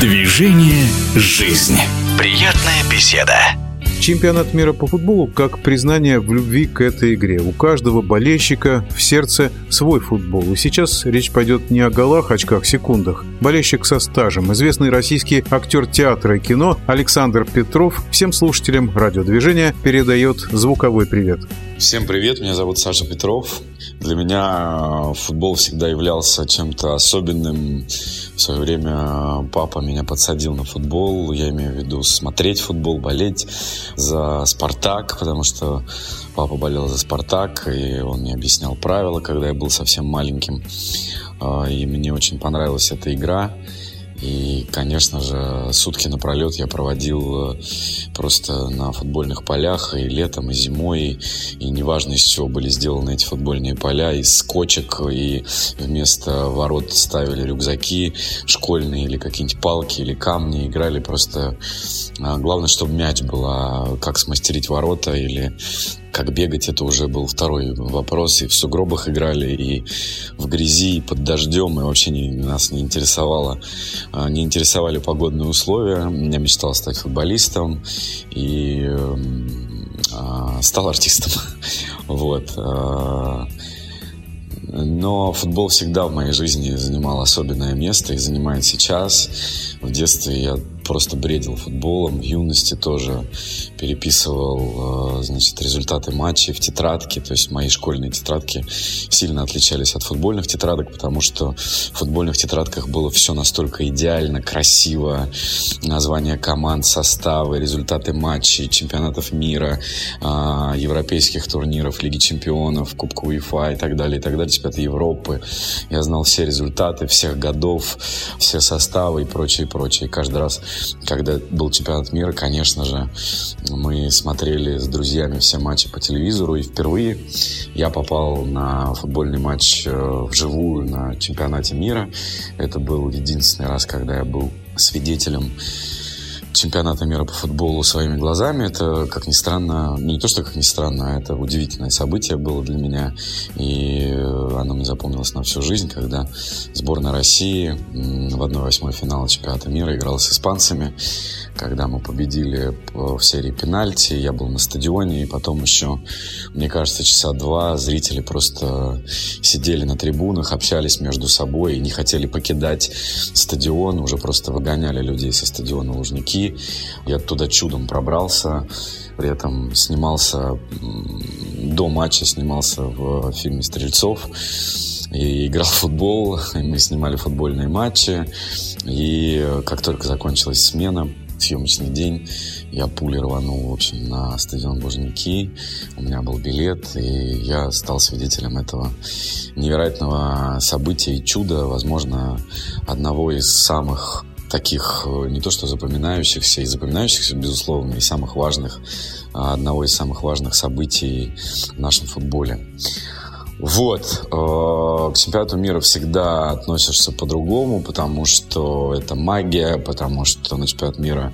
Движение «Жизнь». Приятная беседа. Чемпионат мира по футболу как признание в любви к этой игре. У каждого болельщика в сердце свой футбол. И сейчас речь пойдет не о голах, очках, секундах. Болельщик со стажем, известный российский актер театра и кино Александр Петров всем слушателям радиодвижения передает звуковой привет. Всем привет, меня зовут Саша Петров. Для меня футбол всегда являлся чем-то особенным. В свое время папа меня подсадил на футбол. Я имею в виду смотреть футбол, болеть за «Спартак», потому что папа болел за «Спартак», и он мне объяснял правила, когда я был совсем маленьким. А, и мне очень понравилась эта игра. И, конечно же, сутки напролет я проводил э, просто на футбольных полях и летом, и зимой. И неважно, из чего были сделаны эти футбольные поля, из скотчек, и вместо ворот ставили рюкзаки школьные или какие-нибудь палки или камни. Играли просто... А, главное, чтобы мяч был, а как смастерить ворота или как бегать, это уже был второй вопрос. И в сугробах играли, и в грязи, и под дождем. И вообще не, нас не интересовало, а, не интересовали погодные условия. Я мечтал стать футболистом и э, стал артистом. вот. Э, но футбол всегда в моей жизни занимал особенное место и занимает сейчас. В детстве я просто бредил футболом, в юности тоже переписывал, э, значит, результаты матчей в тетрадке, то есть мои школьные тетрадки сильно отличались от футбольных тетрадок, потому что в футбольных тетрадках было все настолько идеально, красиво, названия команд, составы, результаты матчей, чемпионатов мира, а, европейских турниров, Лиги чемпионов, Кубка УЕФА и так далее, и так далее, чемпионаты Европы. Я знал все результаты всех годов, все составы и прочее, и прочее. И каждый раз когда был чемпионат мира, конечно же, мы смотрели с друзьями все матчи по телевизору, и впервые я попал на футбольный матч э, вживую на чемпионате мира. Это был единственный раз, когда я был свидетелем чемпионата мира по футболу своими глазами. Это, как ни странно, ну, не то, что как ни странно, а это удивительное событие было для меня. И мне запомнилось на всю жизнь, когда сборная России в 1-8 финала чемпионата мира играла с испанцами когда мы победили в серии пенальти, я был на стадионе, и потом еще, мне кажется, часа два зрители просто сидели на трибунах, общались между собой и не хотели покидать стадион, уже просто выгоняли людей со стадиона Лужники. Я оттуда чудом пробрался, при этом снимался, до матча снимался в фильме «Стрельцов», и играл в футбол, мы снимали футбольные матчи. И как только закончилась смена, съемочный день. Я пулей рванул, в общем, на стадион Лужники. У меня был билет, и я стал свидетелем этого невероятного события и чуда, возможно, одного из самых таких э, не то что запоминающихся и запоминающихся, безусловно, и самых важных, а одного из самых важных событий в нашем футболе. Вот. Э, к чемпионату мира всегда относишься по-другому, потому что это магия, потому что на чемпионат мира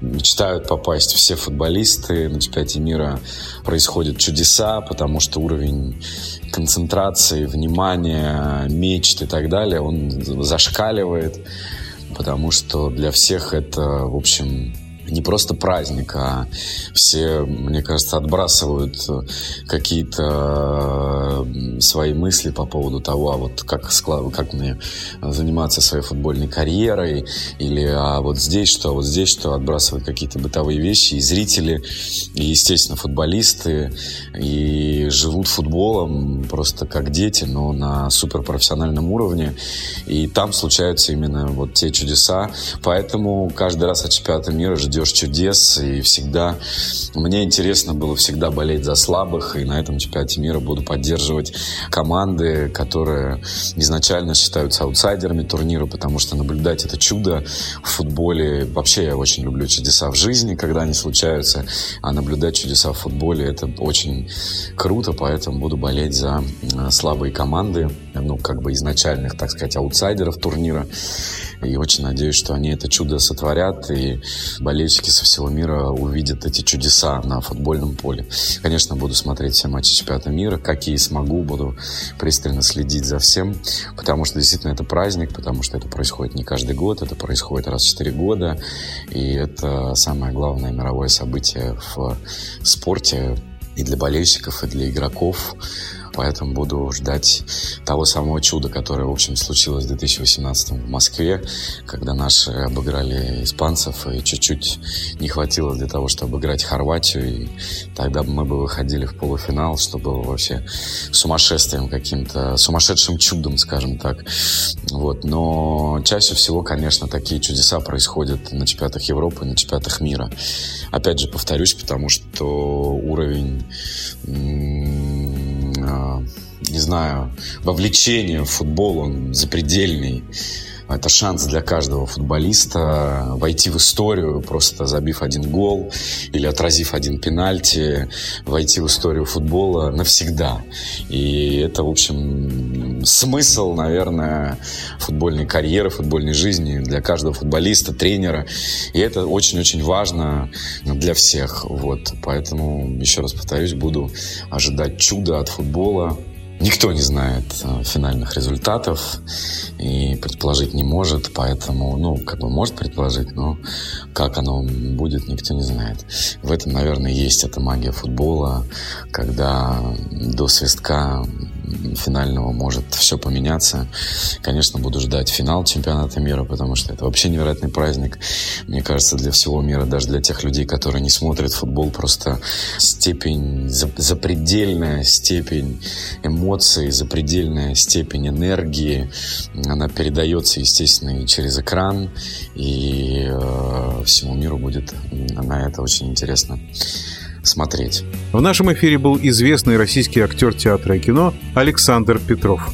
мечтают попасть все футболисты. На чемпионате мира происходят чудеса, потому что уровень концентрации, внимания, мечт и так далее, он зашкаливает, потому что для всех это, в общем, не просто праздник, а все, мне кажется, отбрасывают э, какие-то э, свои мысли по поводу того, а вот как, как мне заниматься своей футбольной карьерой, или а вот здесь что, а вот здесь что, отбрасывают какие-то бытовые вещи, и зрители, и, естественно, футболисты, и живут футболом просто как дети, но на суперпрофессиональном уровне, и там случаются именно вот те чудеса, поэтому каждый раз от чемпионата мира ждет ждешь чудес, и всегда... Мне интересно было всегда болеть за слабых, и на этом чемпионате мира буду поддерживать команды, которые изначально считаются аутсайдерами турнира, потому что наблюдать это чудо в футболе... Вообще я очень люблю чудеса в жизни, когда они случаются, а наблюдать чудеса в футболе это очень круто, поэтому буду болеть за э, слабые команды, ну, как бы изначальных, так сказать, аутсайдеров турнира. И очень надеюсь, что они это чудо сотворят, и болельщики со всего мира увидят эти чудеса на футбольном поле. Конечно, буду смотреть все матчи чемпионата мира, какие смогу, буду пристально следить за всем, потому что действительно это праздник, потому что это происходит не каждый год, это происходит раз в 4 года, и это самое главное мировое событие в спорте и для болельщиков, и для игроков поэтому буду ждать того самого чуда, которое, в общем, случилось в 2018 в Москве, когда наши обыграли испанцев, и чуть-чуть не хватило для того, чтобы обыграть Хорватию, и тогда мы бы выходили в полуфинал, что было вообще сумасшествием каким-то, сумасшедшим чудом, скажем так. Вот. Но чаще всего, конечно, такие чудеса происходят на чемпионатах Европы, на чемпионатах мира. Опять же, повторюсь, потому что уровень не знаю, вовлечение в футбол, он запредельный. Это шанс для каждого футболиста войти в историю, просто забив один гол или отразив один пенальти, войти в историю футбола навсегда. И это, в общем, смысл, наверное, футбольной карьеры, футбольной жизни для каждого футболиста, тренера. И это очень-очень важно для всех. Вот. Поэтому, еще раз повторюсь, буду ожидать чуда от футбола. Никто не знает э, финальных результатов и предположить не может, поэтому, ну, как бы может предположить, но как оно будет, никто не знает. В этом, наверное, есть эта магия футбола, когда до свистка финального может все поменяться. Конечно, буду ждать финал чемпионата мира, потому что это вообще невероятный праздник. Мне кажется, для всего мира, даже для тех людей, которые не смотрят футбол, просто степень, запредельная степень эмоций, запредельная степень энергии, она передается, естественно, и через экран, и э, всему миру будет на это очень интересно смотреть. В нашем эфире был известный российский актер театра и кино Александр Петров.